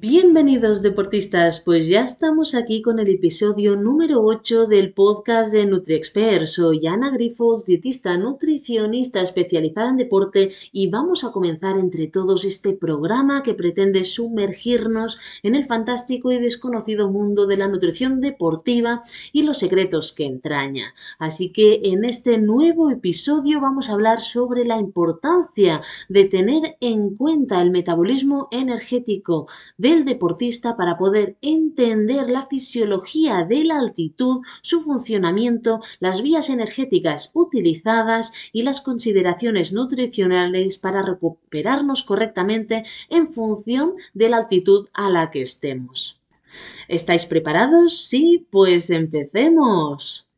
Bienvenidos deportistas, pues ya estamos aquí con el episodio número 8 del podcast de NutriExpert. Soy Ana Grifos, dietista nutricionista especializada en deporte y vamos a comenzar entre todos este programa que pretende sumergirnos en el fantástico y desconocido mundo de la nutrición deportiva y los secretos que entraña. Así que en este nuevo episodio vamos a hablar sobre la importancia de tener en cuenta el metabolismo energético del deportista para poder entender la fisiología de la altitud, su funcionamiento, las vías energéticas utilizadas y las consideraciones nutricionales para recuperarnos correctamente en función de la altitud a la que estemos. ¿Estáis preparados? Sí, pues empecemos.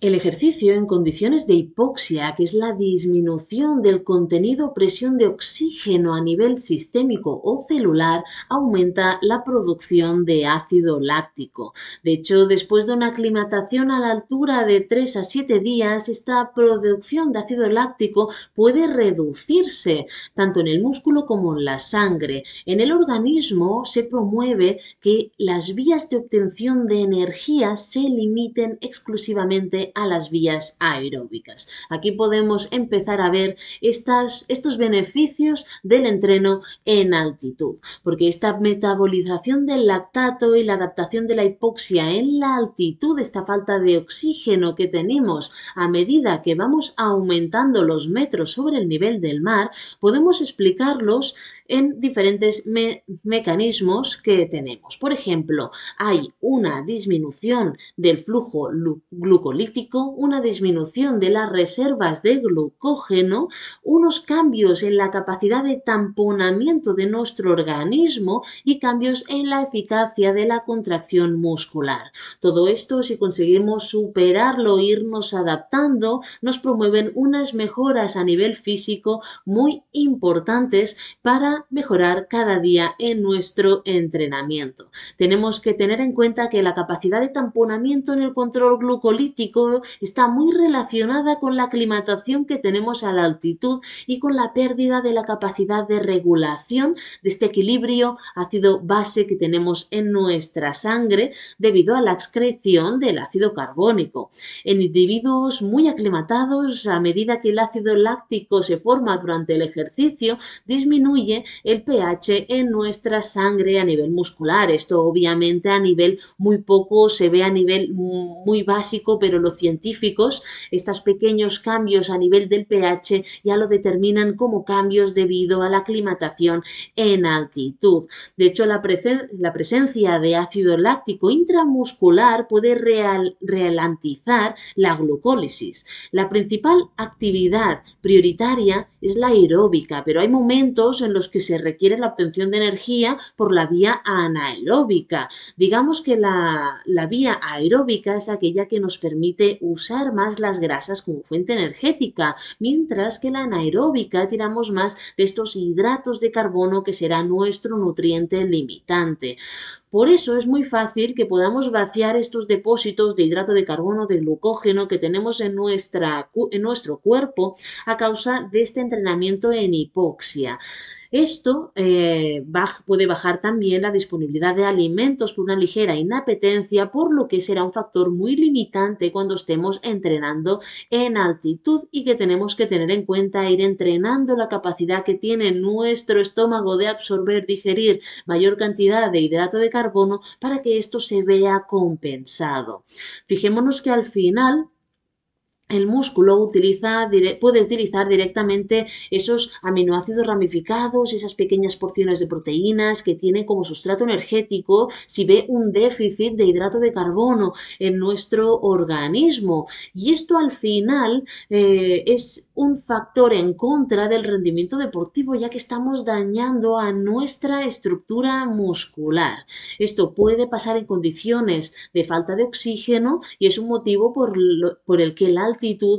El ejercicio en condiciones de hipoxia, que es la disminución del contenido o presión de oxígeno a nivel sistémico o celular, aumenta la producción de ácido láctico. De hecho, después de una aclimatación a la altura de 3 a 7 días, esta producción de ácido láctico puede reducirse tanto en el músculo como en la sangre. En el organismo se promueve que las vías de obtención de energía se limiten exclusivamente a las vías aeróbicas. Aquí podemos empezar a ver estos beneficios del entreno en altitud, porque esta metabolización del lactato y la adaptación de la hipoxia en la altitud, esta falta de oxígeno que tenemos a medida que vamos aumentando los metros sobre el nivel del mar, podemos explicarlos en diferentes mecanismos que tenemos. Por ejemplo, hay una disminución del flujo glucolítico, una disminución de las reservas de glucógeno, unos cambios en la capacidad de tamponamiento de nuestro organismo y cambios en la eficacia de la contracción muscular. Todo esto, si conseguimos superarlo, irnos adaptando, nos promueven unas mejoras a nivel físico muy importantes para mejorar cada día en nuestro entrenamiento. Tenemos que tener en cuenta que la capacidad de tamponamiento en el control glucolítico está muy relacionada con la aclimatación que tenemos a la altitud y con la pérdida de la capacidad de regulación de este equilibrio ácido base que tenemos en nuestra sangre debido a la excreción del ácido carbónico. En individuos muy aclimatados, a medida que el ácido láctico se forma durante el ejercicio, disminuye el pH en nuestra sangre a nivel muscular. Esto obviamente a nivel muy poco se ve a nivel muy básico, pero los científicos, estos pequeños cambios a nivel del pH ya lo determinan como cambios debido a la aclimatación en altitud. De hecho, la, presencia de ácido láctico intramuscular puede ralentizar la glucólisis. La principal actividad prioritaria es la aeróbica, pero hay momentos en los que se requiere la obtención de energía por la vía anaeróbica. Digamos que la, la vía aeróbica es aquella que nos permite usar más las grasas como fuente energética, mientras que la anaeróbica tiramos más de estos hidratos de carbono que será nuestro nutriente limitante. Por eso es muy fácil que podamos vaciar estos depósitos de hidrato de carbono, de glucógeno que tenemos en, nuestra, en nuestro cuerpo a causa de este entrenamiento en hipoxia. Esto eh, puede bajar también la disponibilidad de alimentos por una ligera inapetencia, por lo que será un factor muy limitante cuando estemos entrenando en altitud y que tenemos que tener en cuenta ir entrenando la capacidad que tiene nuestro estómago de absorber, digerir mayor cantidad de hidrato de carbono para que esto se vea compensado. Fijémonos que al final el músculo utiliza, puede utilizar directamente esos aminoácidos ramificados, esas pequeñas porciones de proteínas que tiene como sustrato energético si ve un déficit de hidrato de carbono en nuestro organismo. Y esto al final eh, es un factor en contra del rendimiento deportivo ya que estamos dañando a nuestra estructura muscular. Esto puede pasar en condiciones de falta de oxígeno y es un motivo por, por el que el alto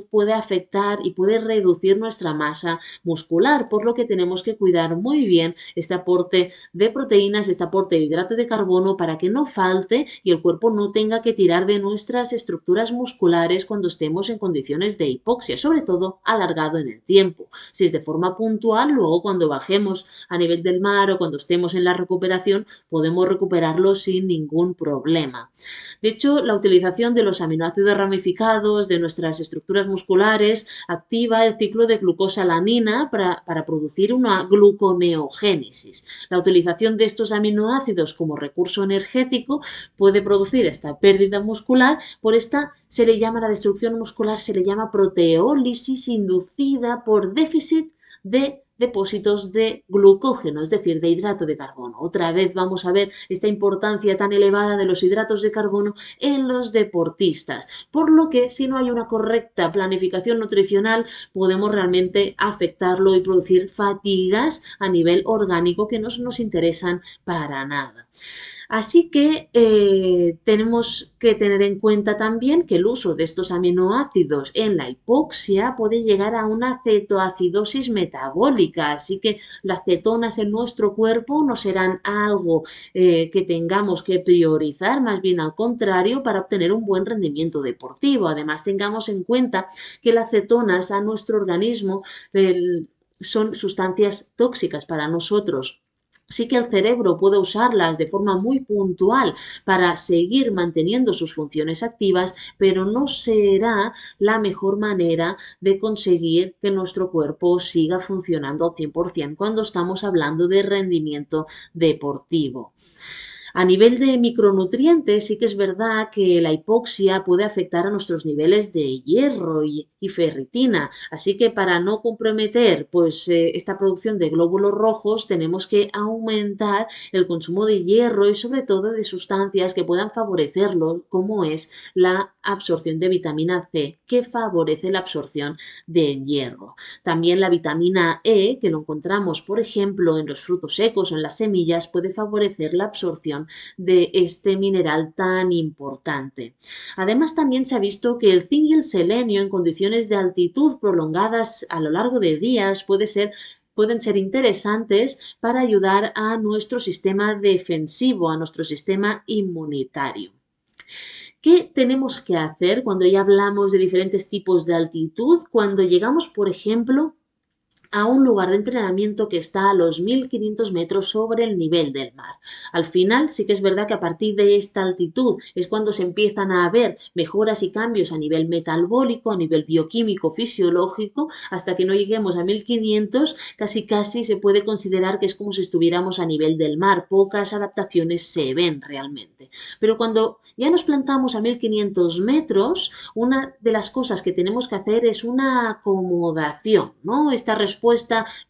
puede afectar y puede reducir nuestra masa muscular, por lo que tenemos que cuidar muy bien este aporte de proteínas, este aporte de hidrato de carbono para que no falte y el cuerpo no tenga que tirar de nuestras estructuras musculares cuando estemos en condiciones de hipoxia, sobre todo alargado en el tiempo. Si es de forma puntual, luego cuando bajemos a nivel del mar o cuando estemos en la recuperación, podemos recuperarlo sin ningún problema. De hecho, la utilización de los aminoácidos ramificados de nuestras musculares activa el ciclo de glucosa-lanina para, para producir una gluconeogénesis. La utilización de estos aminoácidos como recurso energético puede producir esta pérdida muscular, por esta se le llama la destrucción muscular, se le llama proteólisis inducida por déficit de depósitos de glucógeno, es decir, de hidrato de carbono. Otra vez vamos a ver esta importancia tan elevada de los hidratos de carbono en los deportistas, por lo que si no hay una correcta planificación nutricional podemos realmente afectarlo y producir fatigas a nivel orgánico que no nos interesan para nada. Así que eh, tenemos que tener en cuenta también que el uso de estos aminoácidos en la hipoxia puede llegar a una cetoacidosis metabólica, así que las cetonas en nuestro cuerpo no serán algo eh, que tengamos que priorizar, más bien al contrario, para obtener un buen rendimiento deportivo. Además, tengamos en cuenta que las cetonas a nuestro organismo son sustancias tóxicas para nosotros sí que el cerebro puede usarlas de forma muy puntual para seguir manteniendo sus funciones activas, pero no será la mejor manera de conseguir que nuestro cuerpo siga funcionando al 100% cuando estamos hablando de rendimiento deportivo. A nivel de micronutrientes, sí que es verdad que la hipoxia puede afectar a nuestros niveles de hierro y, ferritina. Así que para no comprometer pues, eh, esta producción de glóbulos rojos, tenemos que aumentar el consumo de hierro y sobre todo de sustancias que puedan favorecerlo, como es la absorción de vitamina C, que favorece la absorción de hierro. También la vitamina E, que lo encontramos, por ejemplo, en los frutos secos o en las semillas, puede favorecer la absorción de este mineral tan importante. Además, también se ha visto que el zinc y el selenio en condiciones de altitud prolongadas a lo largo de días pueden ser interesantes para ayudar a nuestro sistema defensivo, a nuestro sistema inmunitario. ¿Qué tenemos que hacer cuando ya hablamos de diferentes tipos de altitud? Cuando llegamos, por ejemplo, a un lugar de entrenamiento que está a los 1500 metros sobre el nivel del mar. Al final sí que es verdad que a partir de esta altitud es cuando se empiezan a ver mejoras y cambios a nivel metabólico, a nivel bioquímico, fisiológico, hasta que no lleguemos a 1500 casi casi se puede considerar que es como si estuviéramos a nivel del mar. Pocas adaptaciones se ven realmente. Pero cuando ya nos plantamos a 1500 metros, una de las cosas que tenemos que hacer es una acomodación, ¿no? Esta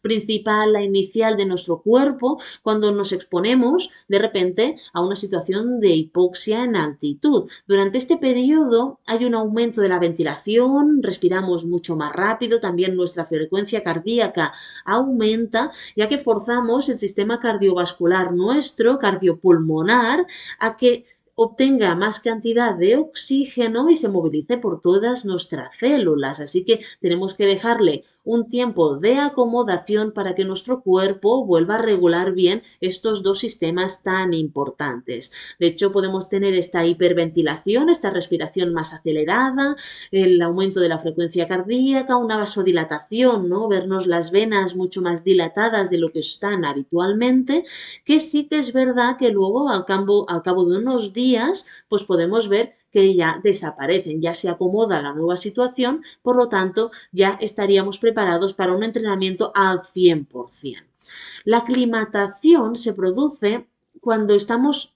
principal, la inicial de nuestro cuerpo cuando nos exponemos de repente a una situación de hipoxia en altitud. Durante este periodo hay un aumento de la ventilación, respiramos mucho más rápido, también nuestra frecuencia cardíaca aumenta, ya que forzamos el sistema cardiovascular nuestro, cardiopulmonar, a que obtenga más cantidad de oxígeno y se movilice por todas nuestras células. Así que tenemos que dejarle un tiempo de acomodación para que nuestro cuerpo vuelva a regular bien estos dos sistemas tan importantes. De hecho, podemos tener esta hiperventilación, esta respiración más acelerada, el aumento de la frecuencia cardíaca, una vasodilatación, ¿no? Vernos las venas mucho más dilatadas de lo que están habitualmente, que sí que es verdad que luego al cabo, al cabo de unos días pues podemos ver que ya desaparecen, ya se acomoda la nueva situación, por lo tanto ya estaríamos preparados para un entrenamiento al 100%. La aclimatación se produce cuando estamos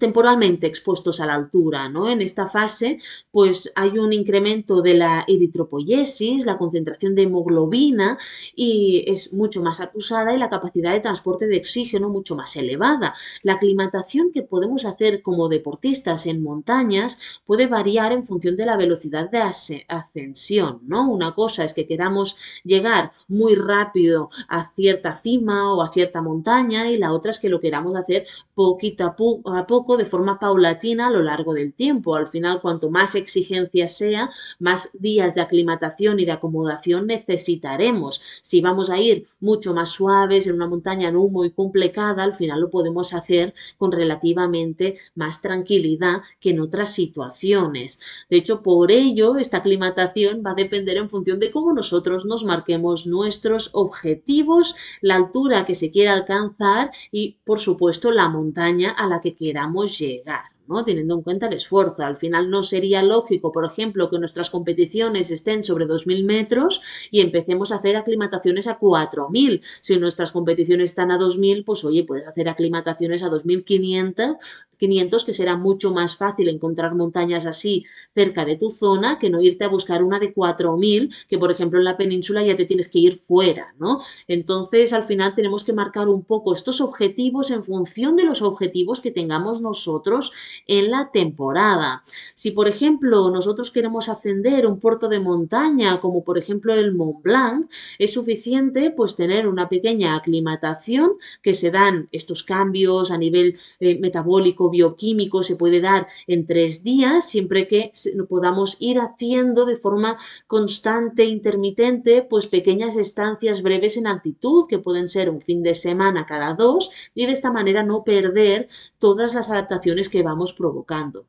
temporalmente expuestos a la altura. ¿no? En esta fase, pues hay un incremento de la eritropoyesis, la concentración de hemoglobina y es mucho más acusada y la capacidad de transporte de oxígeno mucho más elevada. La aclimatación que podemos hacer como deportistas en montañas puede variar en función de la velocidad de ascensión. ¿no? Una cosa es que queramos llegar muy rápido a cierta cima o a cierta montaña y la otra es que lo queramos hacer poquito a poco de forma paulatina a lo largo del tiempo. Al final, cuanto más exigencia sea, más días de aclimatación y de acomodación necesitaremos. Si vamos a ir mucho más suaves en una montaña no muy complicada, al final lo podemos hacer con relativamente más tranquilidad que en otras situaciones. De hecho, por ello, esta aclimatación va a depender en función de cómo nosotros nos marquemos nuestros objetivos, la altura que se quiera alcanzar y, por supuesto, la montaña a la que queramos llegar. ¿no? teniendo en cuenta el esfuerzo. Al final no sería lógico, por ejemplo, que nuestras competiciones estén sobre 2.000 metros y empecemos a hacer aclimataciones a 4.000. Si nuestras competiciones están a 2.000, pues oye, puedes hacer aclimataciones a 2.500 500, que será mucho más fácil encontrar montañas así cerca de tu zona que no irte a buscar una de 4000, que por ejemplo en la península ya te tienes que ir fuera, ¿no? Entonces al final tenemos que marcar un poco estos objetivos en función de los objetivos que tengamos nosotros en la temporada. Si por ejemplo nosotros queremos ascender un puerto de montaña, como por ejemplo el Mont Blanc, es suficiente pues tener una pequeña aclimatación que se dan estos cambios a nivel eh, metabólico bioquímico se puede dar en tres días, siempre que podamos ir haciendo de forma constante, intermitente, pues pequeñas estancias breves en altitud, que pueden ser un fin de semana cada dos, y de esta manera no perder todas las adaptaciones que vamos provocando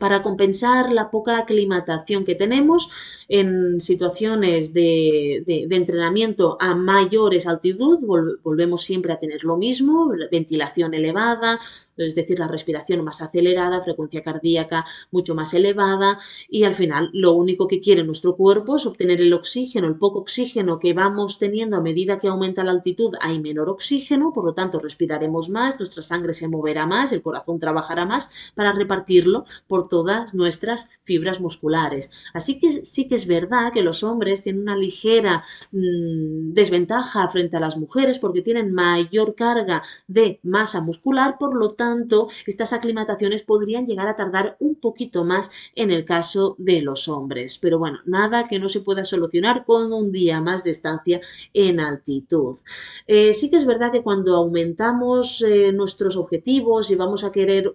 para compensar la poca aclimatación que tenemos en situaciones de, entrenamiento a mayores altitud, volvemos siempre a tener lo mismo, ventilación elevada, es decir, la respiración más acelerada, frecuencia cardíaca mucho más elevada y al final lo único que quiere nuestro cuerpo es obtener el oxígeno, el poco oxígeno que vamos teniendo a medida que aumenta la altitud, hay menor oxígeno, por lo tanto respiraremos más, nuestra sangre se moverá más, el corazón trabajará más para repartirlo por todas nuestras fibras musculares. Así que sí que es verdad que los hombres tienen una ligera mm, desventaja frente a las mujeres porque tienen mayor carga de masa muscular, por lo tanto estas aclimataciones podrían llegar a tardar un poquito más en el caso de los hombres. Pero bueno, nada que no se pueda solucionar con un día más de estancia en altitud. Eh, sí que es verdad que cuando aumentamos eh, nuestros objetivos y vamos a querer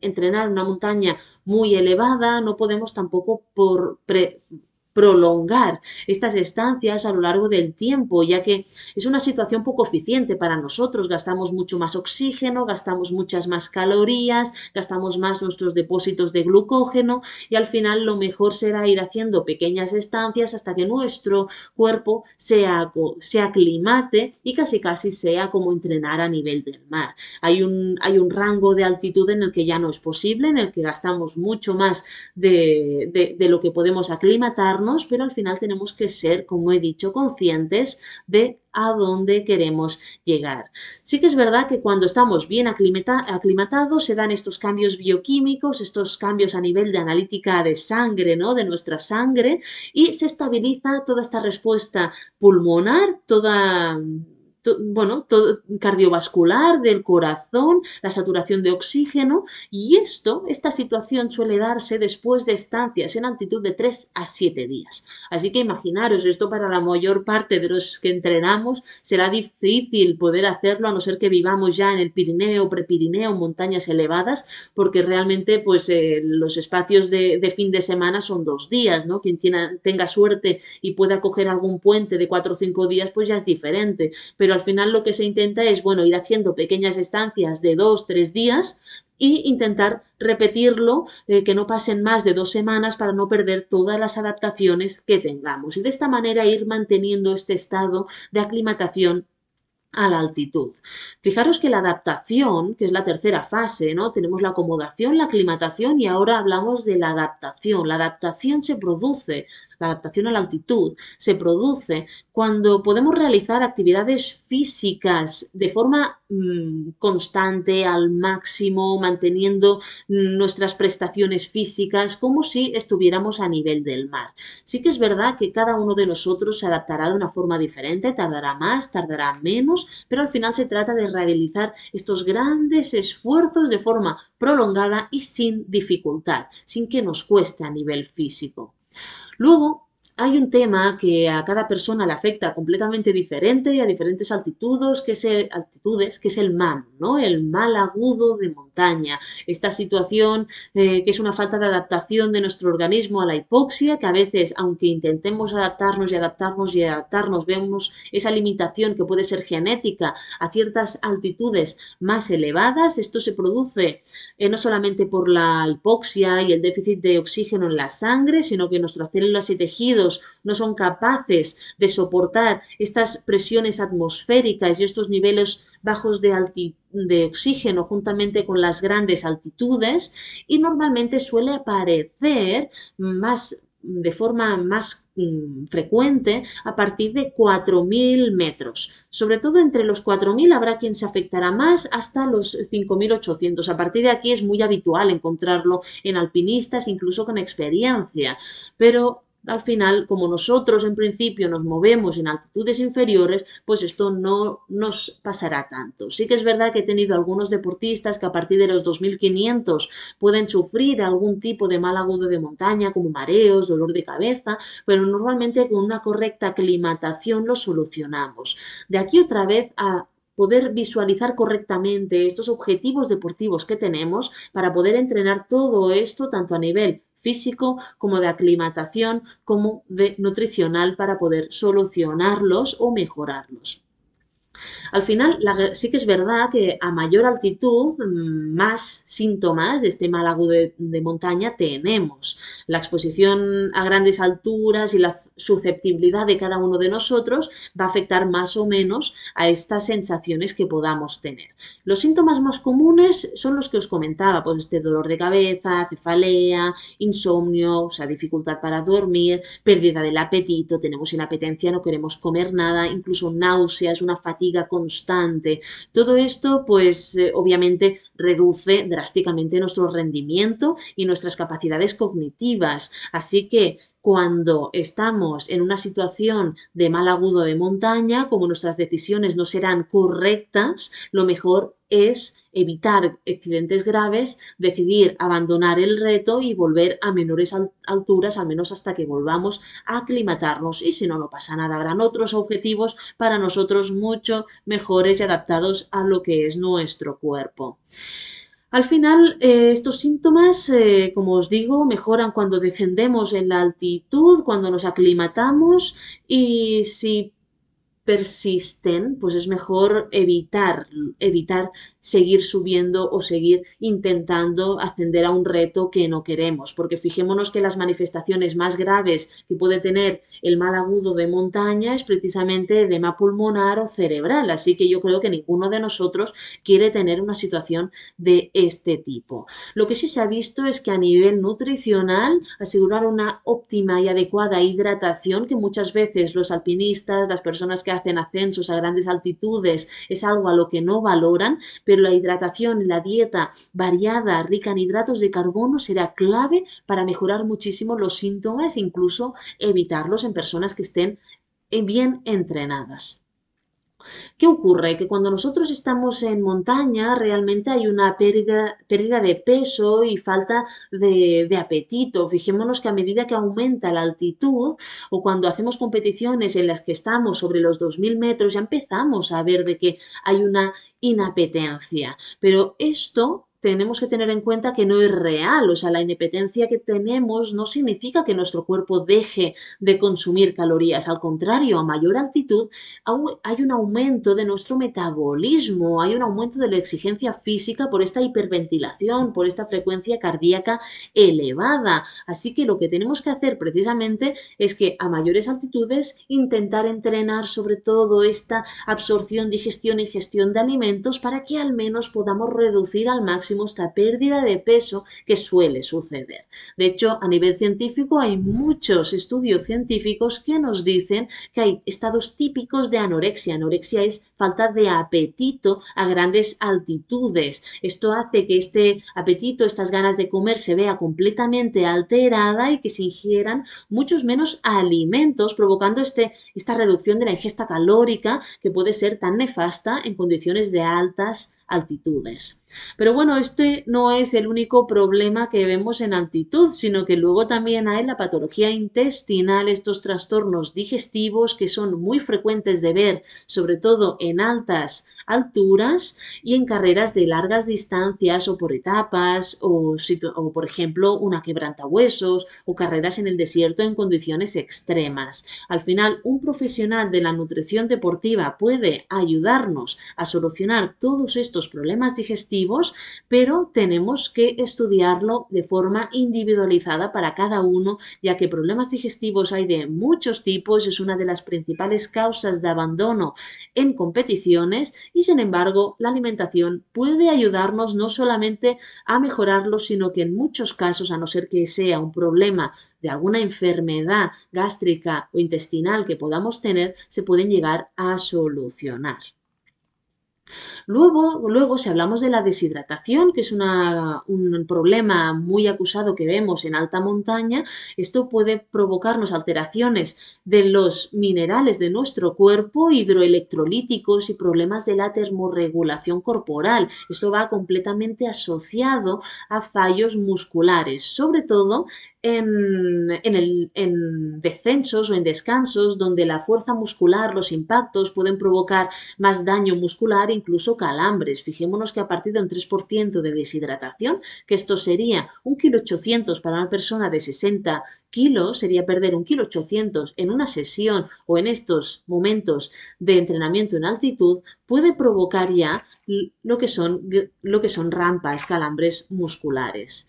entrenar una montaña muy elevada, no podemos tampoco por prolongar estas estancias a lo largo del tiempo, ya que es una situación poco eficiente para nosotros. Gastamos mucho más oxígeno, gastamos muchas más calorías, gastamos más nuestros depósitos de glucógeno y al final lo mejor será ir haciendo pequeñas estancias hasta que nuestro cuerpo se, se aclimate y casi casi sea como entrenar a nivel del mar. Hay un, hay un rango de altitud en el que ya no es posible, en el que gastamos mucho más de, de, de lo que podemos aclimatarnos pero al final tenemos que ser, como he dicho, conscientes de a dónde queremos llegar. Sí que es verdad que cuando estamos bien aclimatados se dan estos cambios bioquímicos, estos cambios a nivel de analítica de sangre, ¿no? De nuestra sangre y se estabiliza toda esta respuesta pulmonar, toda bueno, todo cardiovascular, del corazón, la saturación de oxígeno y esto, esta situación suele darse después de estancias en altitud de 3 a 7 días. Así que imaginaros, esto para la mayor parte de los que entrenamos será difícil poder hacerlo a no ser que vivamos ya en el Pirineo, Prepirineo, montañas elevadas, porque realmente pues eh, los espacios de, fin de semana son dos días, ¿no? Quien tenga suerte y pueda coger algún puente de 4 o 5 días pues ya es diferente, pero al final lo que se intenta es, bueno, ir haciendo pequeñas estancias de dos, tres días e intentar repetirlo, eh, que no pasen más de dos semanas para no perder todas las adaptaciones que tengamos. Y de esta manera ir manteniendo este estado de aclimatación a la altitud. Fijaros que la adaptación, que es la tercera fase, ¿no? Tenemos la acomodación, la aclimatación y ahora hablamos de la adaptación. La adaptación se produce la adaptación a la altitud, se produce cuando podemos realizar actividades físicas de forma mm, constante, al máximo, manteniendo nuestras prestaciones físicas como si estuviéramos a nivel del mar. Sí que es verdad que cada uno de nosotros se adaptará de una forma diferente, tardará más, tardará menos, pero al final se trata de realizar estos grandes esfuerzos de forma prolongada y sin dificultad, sin que nos cueste a nivel físico. Luego, hay un tema que a cada persona le afecta completamente diferente y a diferentes altitudes, que es el, altitudes, que es el MAM, ¿no? El mal agudo de montaña. Esta situación eh, que es una falta de adaptación de nuestro organismo a la hipoxia, que a veces, aunque intentemos adaptarnos y adaptarnos y adaptarnos, vemos esa limitación que puede ser genética a ciertas altitudes más elevadas. Esto se produce eh, no solamente por la hipoxia y el déficit de oxígeno en la sangre, sino que nuestras células y tejidos no son capaces de soportar estas presiones atmosféricas y estos niveles bajos de, de oxígeno juntamente con las grandes altitudes y normalmente suele aparecer más de forma más mm, frecuente a partir de 4.000 metros. Sobre todo entre los 4.000 habrá quien se afectará más hasta los 5.800. A partir de aquí es muy habitual encontrarlo en alpinistas, incluso con experiencia. Pero al final, como nosotros en principio nos movemos en altitudes inferiores, pues esto no nos pasará tanto. Sí que es verdad que he tenido algunos deportistas que a partir de los 2500 pueden sufrir algún tipo de mal agudo de montaña, como mareos, dolor de cabeza, pero normalmente con una correcta aclimatación lo solucionamos. De aquí otra vez a poder visualizar correctamente estos objetivos deportivos que tenemos para poder entrenar todo esto tanto a nivel físico, como de aclimatación, como de nutricional para poder solucionarlos o mejorarlos. Al final, sí que es verdad que a mayor altitud, mm, más síntomas de este mal agudo de, montaña tenemos. La exposición a grandes alturas y la susceptibilidad de cada uno de nosotros va a afectar más o menos a estas sensaciones que podamos tener. Los síntomas más comunes son los que os comentaba, pues este dolor de cabeza, cefalea, insomnio, o sea, dificultad para dormir, pérdida del apetito, tenemos inapetencia, no queremos comer nada, incluso náuseas, una constante. Todo esto, pues eh, obviamente reduce drásticamente nuestro rendimiento y nuestras capacidades cognitivas. Así que cuando estamos en una situación de mal agudo de montaña, como nuestras decisiones no serán correctas, lo mejor es evitar accidentes graves, decidir abandonar el reto y volver a menores alturas, al menos hasta que volvamos a aclimatarnos. Y si no, no pasa nada, habrán otros objetivos para nosotros mucho mejores y adaptados a lo que es nuestro cuerpo. Al final, eh, estos síntomas, eh, como os digo, mejoran cuando descendemos en la altitud, cuando nos aclimatamos y si persisten, pues es mejor evitar, evitar seguir subiendo o seguir intentando ascender a un reto que no queremos, porque fijémonos que las manifestaciones más graves que puede tener el mal agudo de montaña es precisamente edema pulmonar o cerebral, así que yo creo que ninguno de nosotros quiere tener una situación de este tipo. Lo que sí se ha visto es que a nivel nutricional asegurar una óptima y adecuada hidratación que muchas veces los alpinistas, las personas que hacen ascensos a grandes altitudes es algo a lo que no valoran, pero la hidratación y la dieta variada, rica en hidratos de carbono, será clave para mejorar muchísimo los síntomas incluso evitarlos en personas que estén bien entrenadas. ¿Qué ocurre? Que cuando nosotros estamos en montaña realmente hay una pérdida, pérdida de peso y falta de, de, apetito. Fijémonos que a medida que aumenta la altitud o cuando hacemos competiciones en las que estamos sobre los 2.000 metros ya empezamos a ver de que hay una inapetencia. Pero esto tenemos que tener en cuenta que no es real, o sea, la inepetencia que tenemos no significa que nuestro cuerpo deje de consumir calorías, al contrario, a mayor altitud hay un aumento de nuestro metabolismo, hay un aumento de la exigencia física por esta hiperventilación, por esta frecuencia cardíaca elevada. Así que lo que tenemos que hacer precisamente es que a mayores altitudes intentar entrenar sobre todo esta absorción, digestión y gestión de alimentos para que al menos podamos reducir al máximo esta pérdida de peso que suele suceder. De hecho, a nivel científico hay muchos estudios científicos que nos dicen que hay estados típicos de anorexia. Anorexia es falta de apetito a grandes altitudes. Esto hace que este apetito, estas ganas de comer se vea completamente alterada y que se ingieran muchos menos alimentos, provocando este, esta reducción de la ingesta calórica que puede ser tan nefasta en condiciones de altas altitudes. Pero bueno, este no es el único problema que vemos en altitud, sino que luego también hay la patología intestinal, estos trastornos digestivos que son muy frecuentes de ver, sobre todo en altas alturas y en carreras de largas distancias o por etapas o, o por ejemplo una quebrantahuesos o carreras en el desierto en condiciones extremas. Al final, un profesional de la nutrición deportiva puede ayudarnos a solucionar todos estos problemas digestivos, pero tenemos que estudiarlo de forma individualizada para cada uno, ya que problemas digestivos hay de muchos tipos, es una de las principales causas de abandono en competiciones y sin embargo la alimentación puede ayudarnos no solamente a mejorarlo, sino que en muchos casos, a no ser que sea un problema de alguna enfermedad gástrica o intestinal que podamos tener, se pueden llegar a solucionar. Luego, luego, si hablamos de la deshidratación, que es un problema muy acusado que vemos en alta montaña, esto puede provocarnos alteraciones de los minerales de nuestro cuerpo, hidroelectrolíticos y problemas de la termorregulación corporal. Esto va completamente asociado a fallos musculares, sobre todo en, en descensos o en descansos donde la fuerza muscular, los impactos pueden provocar más daño muscular, incluso calambres. Fijémonos que a partir de un 3% de deshidratación, que esto sería un kilo 800 para una persona de 60 kilos, sería perder un kilo 800 en una sesión o en estos momentos de entrenamiento en altitud, puede provocar ya lo que son, lo que son rampas, calambres musculares.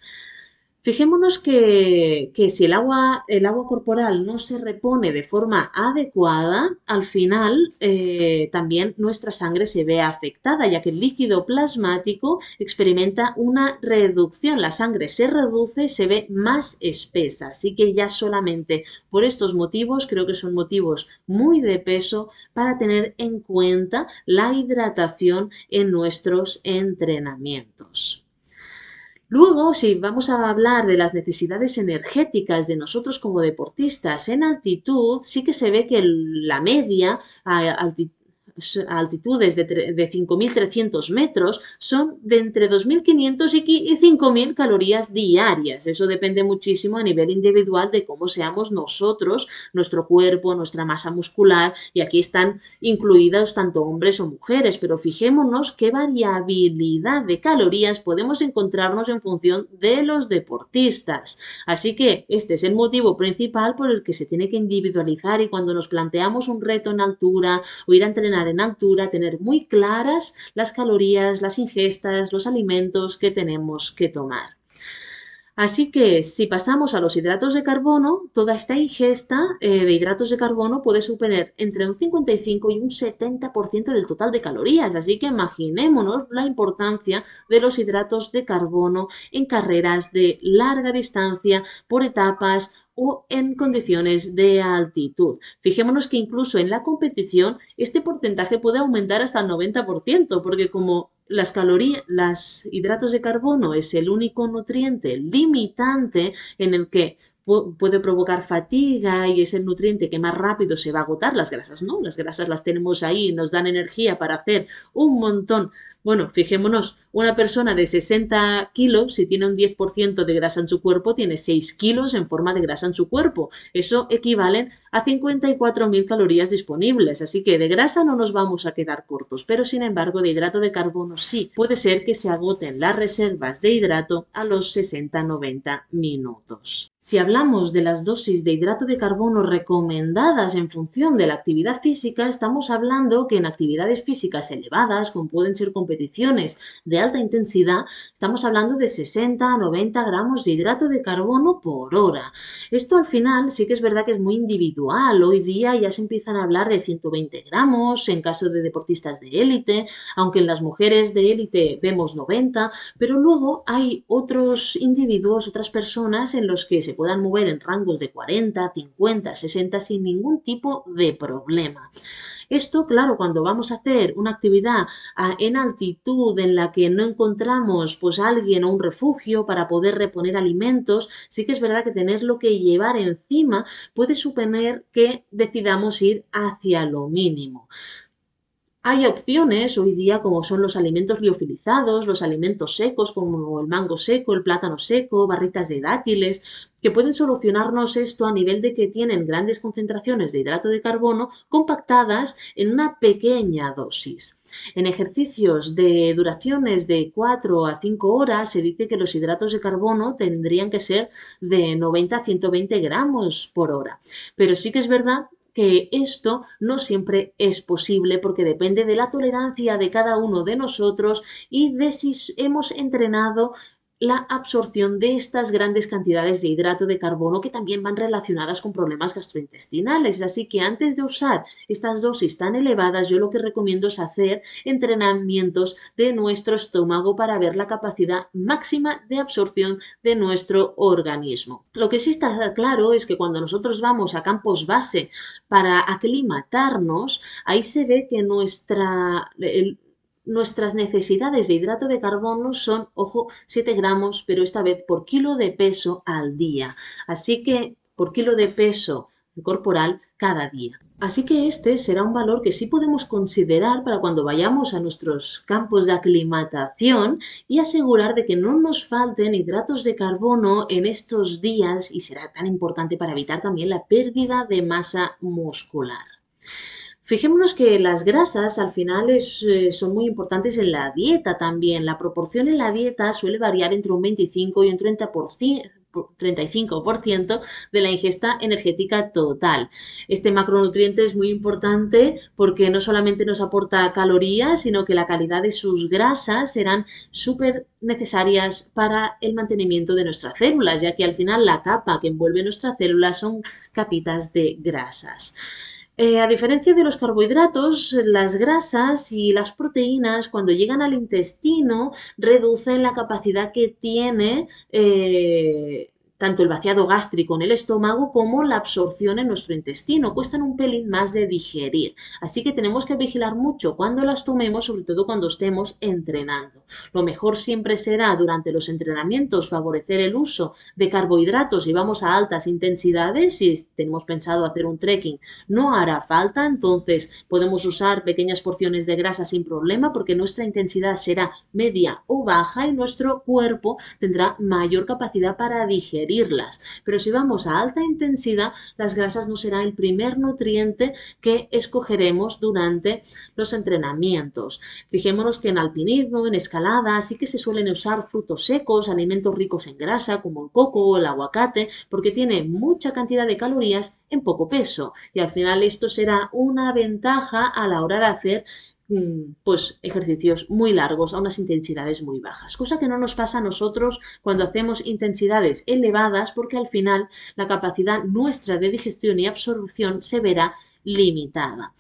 Fijémonos que, si el agua, el agua corporal no se repone de forma adecuada, al final eh, también nuestra sangre se ve afectada, ya que el líquido plasmático experimenta una reducción. La sangre se reduce y se ve más espesa. Así que ya solamente por estos motivos, creo que son motivos muy de peso para tener en cuenta la hidratación en nuestros entrenamientos. Luego, si vamos a hablar de las necesidades energéticas de nosotros como deportistas en altitud, sí que se ve que la media altitudes de, de 5.300 metros son de entre 2.500 y 5.000 calorías diarias. Eso depende muchísimo a nivel individual de cómo seamos nosotros, nuestro cuerpo, nuestra masa muscular y aquí están incluidos tanto hombres o mujeres, pero fijémonos qué variabilidad de calorías podemos encontrarnos en función de los deportistas. Así que este es el motivo principal por el que se tiene que individualizar y cuando nos planteamos un reto en altura o ir a entrenar en altura, tener muy claras las calorías, las ingestas, los alimentos que tenemos que tomar. Así que si pasamos a los hidratos de carbono, toda esta ingesta eh, de hidratos de carbono puede suponer entre un 55 y un 70% del total de calorías. Así que imaginémonos la importancia de los hidratos de carbono en carreras de larga distancia, por etapas o en condiciones de altitud. Fijémonos que incluso en la competición este porcentaje puede aumentar hasta el 90%, porque como las calorías, los hidratos de carbono es el único nutriente limitante en el que puede provocar fatiga y es el nutriente que más rápido se va a agotar. Las grasas no, las grasas las tenemos ahí, nos dan energía para hacer un montón bueno, fijémonos, una persona de 60 kilos, si tiene un 10% de grasa en su cuerpo, tiene 6 kilos en forma de grasa en su cuerpo. Eso equivale a 54.000 calorías disponibles. Así que de grasa no nos vamos a quedar cortos, pero sin embargo de hidrato de carbono sí. Puede ser que se agoten las reservas de hidrato a los 60-90 minutos. Si hablamos de las dosis de hidrato de carbono recomendadas en función de la actividad física, estamos hablando que en actividades físicas elevadas, como pueden ser competiciones de alta intensidad, estamos hablando de 60 a 90 gramos de hidrato de carbono por hora. Esto al final sí que es verdad que es muy individual. Hoy día ya se empiezan a hablar de 120 gramos en caso de deportistas de élite, aunque en las mujeres de élite vemos 90, pero luego hay otros individuos, otras personas en los que se puedan mover en rangos de 40, 50, 60 sin ningún tipo de problema. Esto, claro, cuando vamos a hacer una actividad en altitud en la que no encontramos pues alguien o un refugio para poder reponer alimentos, sí que es verdad que tenerlo que llevar encima puede suponer que decidamos ir hacia lo mínimo. Hay opciones hoy día como son los alimentos liofilizados, los alimentos secos como el mango seco, el plátano seco, barritas de dátiles, que pueden solucionarnos esto a nivel de que tienen grandes concentraciones de hidrato de carbono compactadas en una pequeña dosis. En ejercicios de duraciones de 4 a 5 horas se dice que los hidratos de carbono tendrían que ser de 90 a 120 gramos por hora. Pero sí que es verdad que esto no siempre es posible porque depende de la tolerancia de cada uno de nosotros y de si hemos entrenado la absorción de estas grandes cantidades de hidrato de carbono que también van relacionadas con problemas gastrointestinales. Así que antes de usar estas dosis tan elevadas, yo lo que recomiendo es hacer entrenamientos de nuestro estómago para ver la capacidad máxima de absorción de nuestro organismo. Lo que sí está claro es que cuando nosotros vamos a campos base para aclimatarnos, ahí se ve que nuestra, nuestras necesidades de hidrato de carbono son, ojo, 7 gramos, pero esta vez por kilo de peso al día. Así que por kilo de peso corporal cada día. Así que este será un valor que sí podemos considerar para cuando vayamos a nuestros campos de aclimatación y asegurar de que no nos falten hidratos de carbono en estos días y será tan importante para evitar también la pérdida de masa muscular. Fijémonos que las grasas al final eh, son muy importantes en la dieta también. La proporción en la dieta suele variar entre un 25 y un 30%, 35% de la ingesta energética total. Este macronutriente es muy importante porque no solamente nos aporta calorías, sino que la calidad de sus grasas serán súper necesarias para el mantenimiento de nuestras células, ya que al final la capa que envuelve nuestras células son capitas de grasas. Eh, a diferencia de los carbohidratos, las grasas y las proteínas cuando llegan al intestino reducen la capacidad que tiene eh, tanto el vaciado gástrico en el estómago como la absorción en nuestro intestino. Cuestan un pelín más de digerir. Así que tenemos que vigilar mucho cuando las tomemos, sobre todo cuando estemos entrenando. Lo mejor siempre será durante los entrenamientos favorecer el uso de carbohidratos si vamos a altas intensidades. Si tenemos pensado hacer un trekking, no hará falta. Entonces podemos usar pequeñas porciones de grasa sin problema porque nuestra intensidad será media o baja y nuestro cuerpo tendrá mayor capacidad para digerir pero si vamos a alta intensidad, las grasas no serán el primer nutriente que escogeremos durante los entrenamientos. Fijémonos que en alpinismo, en escalada, sí que se suelen usar frutos secos, alimentos ricos en grasa, como el coco o el aguacate, porque tiene mucha cantidad de calorías en poco peso. Y al final esto será una ventaja a la hora de hacer pues ejercicios muy largos a unas intensidades muy bajas, cosa que no nos pasa a nosotros cuando hacemos intensidades elevadas porque al final la capacidad nuestra de digestión y absorción se verá limitada.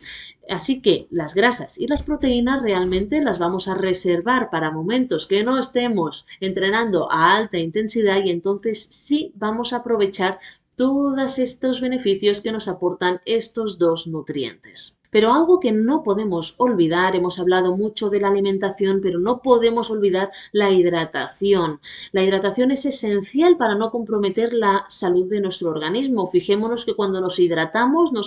Así que las grasas y las proteínas realmente las vamos a reservar para momentos que no estemos entrenando a alta intensidad y entonces sí vamos a aprovechar todos estos beneficios que nos aportan estos dos nutrientes. Pero algo que no podemos olvidar, hemos hablado mucho de la alimentación, pero no podemos olvidar la hidratación. La hidratación es esencial para no comprometer la salud de nuestro organismo. Fijémonos que cuando nos hidratamos, no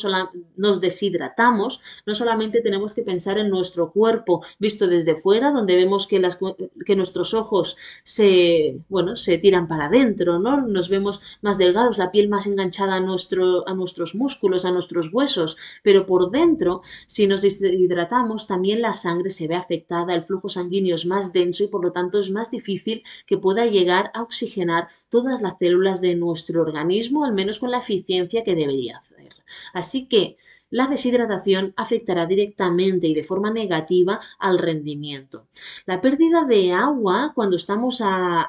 nos deshidratamos, no solamente tenemos que pensar en nuestro cuerpo visto desde fuera, donde vemos que, las, que nuestros ojos se, bueno, se tiran para adentro, ¿no? Nos vemos más delgados, la piel más enganchada a, nuestro, a nuestros músculos, a nuestros huesos, pero por dentro si nos deshidratamos, también la sangre se ve afectada, el flujo sanguíneo es más denso y por lo tanto es más difícil que pueda llegar a oxigenar todas las células de nuestro organismo, al menos con la eficiencia que debería hacer. Así que la deshidratación afectará directamente y de forma negativa al rendimiento. La pérdida de agua cuando estamos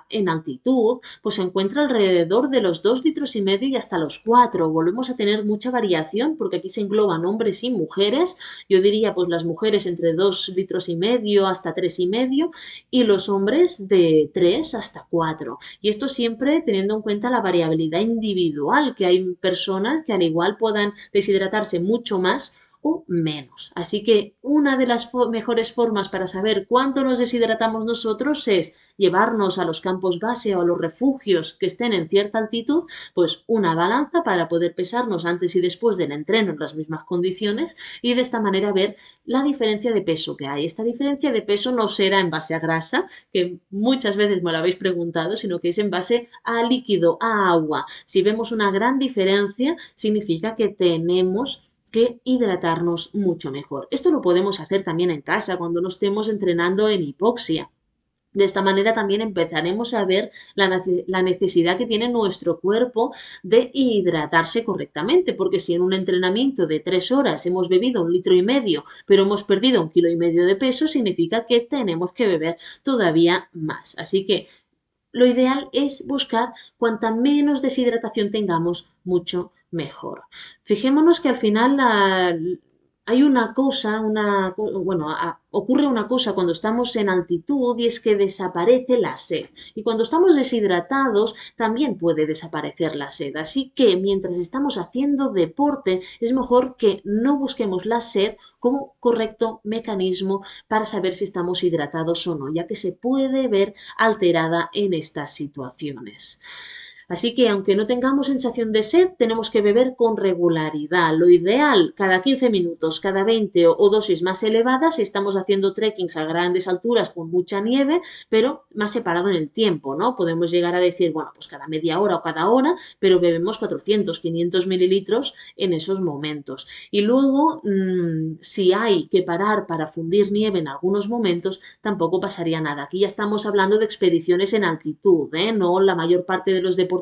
en altitud pues se encuentra alrededor de los 2 litros y medio y hasta los 4. Volvemos a tener mucha variación porque aquí se engloban hombres y mujeres. Yo diría pues las mujeres entre 2 litros y medio hasta 3 y medio y los hombres de 3 hasta 4. Y esto siempre teniendo en cuenta la variabilidad individual, que hay personas que al igual puedan deshidratarse mucho más o menos. Así que una de las mejores formas para saber cuánto nos deshidratamos nosotros es llevarnos a los campos base o a los refugios que estén en cierta altitud, pues una balanza para poder pesarnos antes y después del entreno en las mismas condiciones y de esta manera ver la diferencia de peso que hay. Esta diferencia de peso no será en base a grasa, que muchas veces me lo habéis preguntado, sino que es en base a líquido, a agua. Si vemos una gran diferencia, significa que tenemos que hidratarnos mucho mejor. Esto lo podemos hacer también en casa cuando nos estemos entrenando en hipoxia. De esta manera también empezaremos a ver la, necesidad que tiene nuestro cuerpo de hidratarse correctamente, porque si en un entrenamiento de tres horas hemos bebido un litro y medio, pero hemos perdido un kilo y medio de peso, significa que tenemos que beber todavía más. Así que lo ideal es buscar cuanta menos deshidratación tengamos, mucho mejor. Fijémonos que al final hay una cosa, una, bueno, ocurre una cosa cuando estamos en altitud y es que desaparece la sed. Y cuando estamos deshidratados también puede desaparecer la sed. Así que mientras estamos haciendo deporte es mejor que no busquemos la sed como correcto mecanismo para saber si estamos hidratados o no, ya que se puede ver alterada en estas situaciones. Así que aunque no tengamos sensación de sed, tenemos que beber con regularidad. Lo ideal, cada 15 minutos, cada 20 o, dosis más elevadas si estamos haciendo trekkings a grandes alturas con mucha nieve, pero más separado en el tiempo, ¿no? Podemos llegar a decir, bueno, pues cada media hora o cada hora, pero bebemos 400, 500 mililitros en esos momentos. Y luego, mm, si hay que parar para fundir nieve en algunos momentos, tampoco pasaría nada. Aquí ya estamos hablando de expediciones en altitud, ¿eh? No la mayor parte de los deportes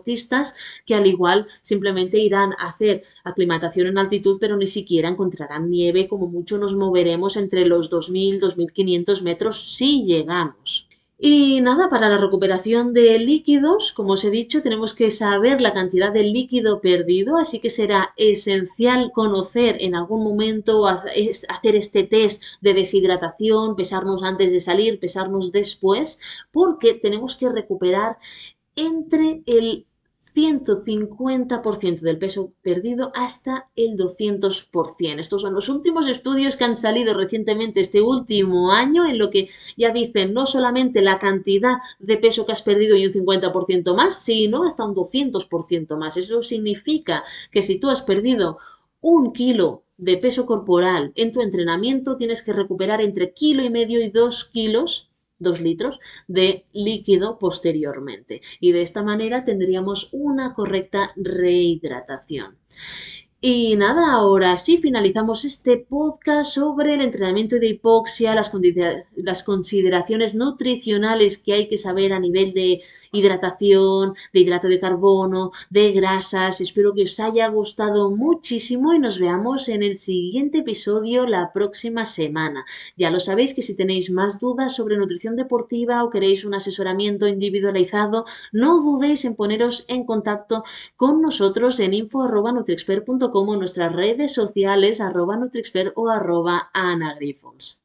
que al igual simplemente irán a hacer aclimatación en altitud, pero ni siquiera encontrarán nieve, como mucho nos moveremos entre los 2.000, 2.500 metros si llegamos. Y nada, para la recuperación de líquidos, como os he dicho, tenemos que saber la cantidad de líquido perdido, así que será esencial conocer en algún momento, hacer este test de deshidratación, pesarnos antes de salir, pesarnos después, porque tenemos que recuperar entre el 150% del peso perdido hasta el 200%. Estos son los últimos estudios que han salido recientemente este último año en lo que ya dicen no solamente la cantidad de peso que has perdido y un 50% más, sino hasta un 200% más. Eso significa que si tú has perdido un kilo de peso corporal en tu entrenamiento, tienes que recuperar entre kilo y medio y dos kilos 2 litros de líquido posteriormente. Y de esta manera tendríamos una correcta rehidratación. Y nada, ahora sí finalizamos este podcast sobre el entrenamiento de hipoxia, las, las, consideraciones nutricionales que hay que saber a nivel de hidratación, de hidrato de carbono, de grasas. Espero que os haya gustado muchísimo y nos veamos en el siguiente episodio la próxima semana. Ya lo sabéis que si tenéis más dudas sobre nutrición deportiva o queréis un asesoramiento individualizado, no dudéis en poneros en contacto con nosotros en info.nutriexpert.com o nuestras redes sociales arroba nutriexpert o arroba anagrifons.